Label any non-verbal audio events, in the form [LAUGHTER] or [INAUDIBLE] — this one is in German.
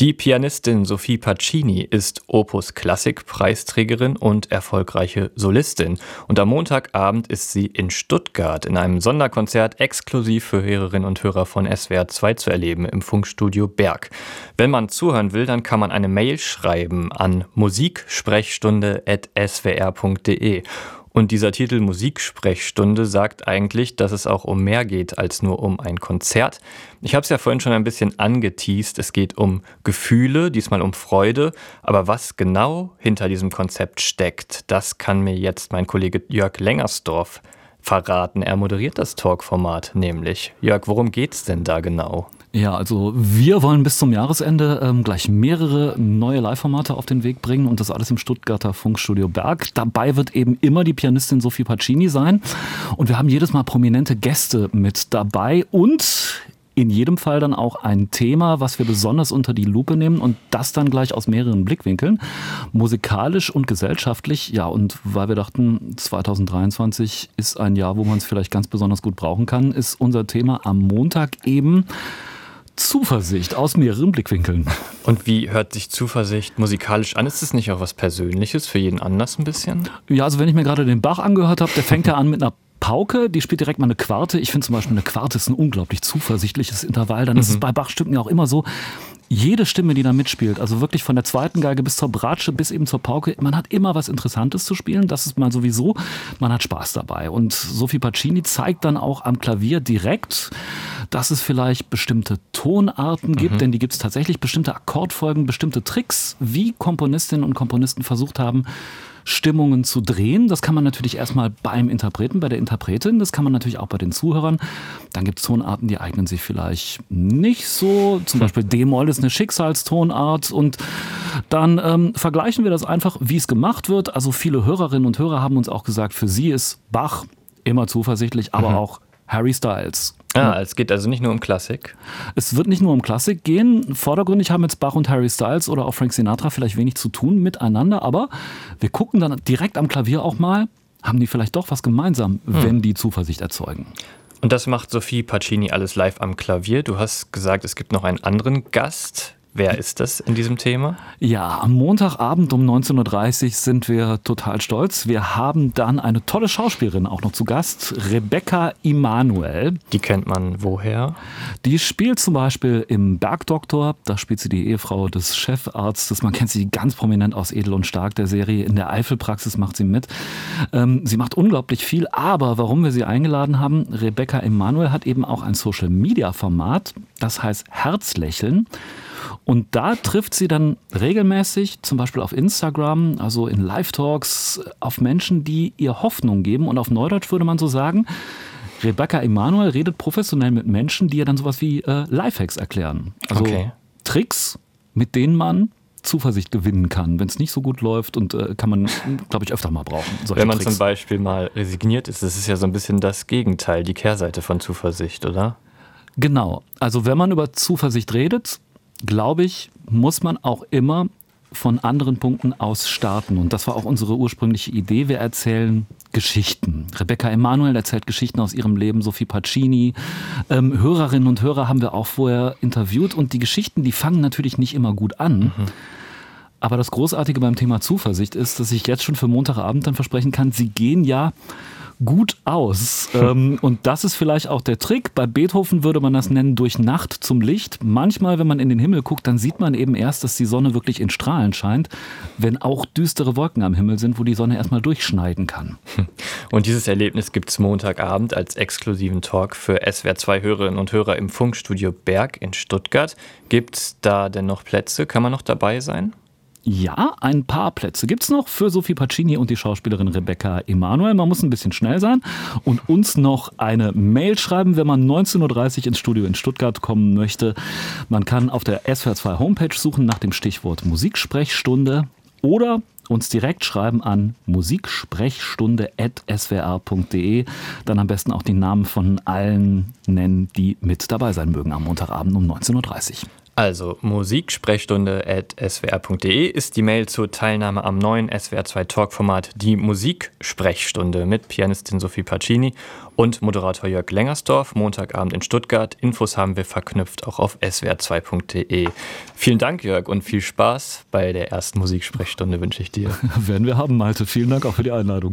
Die Pianistin Sophie Pacini ist Opus Klassik Preisträgerin und erfolgreiche Solistin. Und am Montagabend ist sie in Stuttgart in einem Sonderkonzert exklusiv für Hörerinnen und Hörer von SWR 2 zu erleben im Funkstudio Berg. Wenn man zuhören will, dann kann man eine Mail schreiben an musiksprechstunde.swr.de. Und dieser Titel Musiksprechstunde sagt eigentlich, dass es auch um mehr geht als nur um ein Konzert. Ich habe es ja vorhin schon ein bisschen angeteased. Es geht um Gefühle, diesmal um Freude. Aber was genau hinter diesem Konzept steckt, das kann mir jetzt mein Kollege Jörg Lengersdorf verraten. Er moderiert das Talk-Format nämlich. Jörg, worum geht's denn da genau? Ja, also wir wollen bis zum Jahresende ähm, gleich mehrere neue Live-Formate auf den Weg bringen und das alles im Stuttgarter Funkstudio Berg. Dabei wird eben immer die Pianistin Sophie Pacini sein und wir haben jedes Mal prominente Gäste mit dabei und in jedem Fall dann auch ein Thema, was wir besonders unter die Lupe nehmen und das dann gleich aus mehreren Blickwinkeln, musikalisch und gesellschaftlich. Ja, und weil wir dachten, 2023 ist ein Jahr, wo man es vielleicht ganz besonders gut brauchen kann, ist unser Thema am Montag eben Zuversicht aus mehreren Blickwinkeln. Und wie hört sich Zuversicht musikalisch an? Ist es nicht auch was Persönliches für jeden anders ein bisschen? Ja, also wenn ich mir gerade den Bach angehört habe, der fängt ja an mit einer Pauke, die spielt direkt mal eine Quarte. Ich finde zum Beispiel eine Quarte ist ein unglaublich zuversichtliches Intervall. Dann mhm. ist es bei Bachstücken ja auch immer so, jede Stimme, die da mitspielt, also wirklich von der zweiten Geige bis zur Bratsche bis eben zur Pauke, man hat immer was Interessantes zu spielen. Das ist mal sowieso, man hat Spaß dabei. Und Sophie Pacini zeigt dann auch am Klavier direkt, dass es vielleicht bestimmte Tonarten gibt, mhm. denn die gibt es tatsächlich, bestimmte Akkordfolgen, bestimmte Tricks, wie Komponistinnen und Komponisten versucht haben, Stimmungen zu drehen. Das kann man natürlich erstmal beim Interpreten, bei der Interpretin, das kann man natürlich auch bei den Zuhörern. Dann gibt es Tonarten, die eignen sich vielleicht nicht so. Zum Beispiel D-Moll ist eine Schicksalstonart und dann ähm, vergleichen wir das einfach, wie es gemacht wird. Also viele Hörerinnen und Hörer haben uns auch gesagt, für sie ist Bach immer zuversichtlich, aber mhm. auch Harry Styles Ah, es geht also nicht nur um Klassik. Es wird nicht nur um Klassik gehen. Vordergründig haben jetzt Bach und Harry Styles oder auch Frank Sinatra vielleicht wenig zu tun miteinander, aber wir gucken dann direkt am Klavier auch mal, haben die vielleicht doch was gemeinsam, hm. wenn die Zuversicht erzeugen. Und das macht Sophie Pacini alles live am Klavier. Du hast gesagt, es gibt noch einen anderen Gast. Wer ist das in diesem Thema? Ja, am Montagabend um 19.30 Uhr sind wir total stolz. Wir haben dann eine tolle Schauspielerin auch noch zu Gast, Rebecca Emanuel. Die kennt man woher? Die spielt zum Beispiel im Bergdoktor, da spielt sie die Ehefrau des Chefarztes. Man kennt sie ganz prominent aus Edel und Stark der Serie. In der Eifelpraxis macht sie mit. Ähm, sie macht unglaublich viel, aber warum wir sie eingeladen haben, Rebecca Emanuel hat eben auch ein Social-Media-Format, das heißt Herzlächeln. Und da trifft sie dann regelmäßig, zum Beispiel auf Instagram, also in Live-Talks, auf Menschen, die ihr Hoffnung geben. Und auf Neudeutsch würde man so sagen, Rebecca Emanuel redet professionell mit Menschen, die ihr dann sowas wie äh, Lifehacks erklären. Also okay. Tricks, mit denen man Zuversicht gewinnen kann. Wenn es nicht so gut läuft und äh, kann man, glaube ich, öfter mal brauchen. Wenn man Tricks. zum Beispiel mal resigniert ist, das ist ja so ein bisschen das Gegenteil, die Kehrseite von Zuversicht, oder? Genau. Also wenn man über Zuversicht redet, glaube ich, muss man auch immer von anderen Punkten aus starten. Und das war auch unsere ursprüngliche Idee. Wir erzählen Geschichten. Rebecca Emanuel erzählt Geschichten aus ihrem Leben, Sophie Pacini. Ähm, Hörerinnen und Hörer haben wir auch vorher interviewt. Und die Geschichten, die fangen natürlich nicht immer gut an. Mhm. Aber das Großartige beim Thema Zuversicht ist, dass ich jetzt schon für Montagabend dann versprechen kann, sie gehen ja gut aus. ähm, und das ist vielleicht auch der Trick. Bei Beethoven würde man das nennen durch Nacht zum Licht. Manchmal, wenn man in den Himmel guckt, dann sieht man eben erst, dass die Sonne wirklich in Strahlen scheint, wenn auch düstere Wolken am Himmel sind, wo die Sonne erstmal durchschneiden kann. [LAUGHS] Und dieses Erlebnis gibt es Montagabend als exklusiven Talk für SWR2 Hörerinnen und Hörer im Funkstudio Berg in Stuttgart. Gibt es da denn noch Plätze? Kann man noch dabei sein? Ja, ein paar Plätze gibt es noch für Sophie Pacini und die Schauspielerin Rebecca Emanuel. Man muss ein bisschen schnell sein und uns noch eine Mail schreiben, wenn man 19.30 Uhr ins Studio in Stuttgart kommen möchte. Man kann auf der SWR2 Homepage suchen nach dem Stichwort Musiksprechstunde oder uns direkt schreiben an musiksprechstunde.swr.de. Dann am besten auch die Namen von allen nennen, die mit dabei sein mögen am Montagabend um 19.30 Uhr. Also musiksprechstunde.swr.de ist die Mail zur Teilnahme am neuen SWR2 Talk-Format Die Musiksprechstunde mit Pianistin Sophie Pacini und Moderator Jörg Lengersdorf. Montagabend in Stuttgart. Infos haben wir verknüpft auch auf swr2.de. Vielen Dank, Jörg, und viel Spaß bei der ersten Musiksprechstunde wünsche ich dir. [LAUGHS] Werden wir haben, Malte. Vielen Dank auch für die Einladung.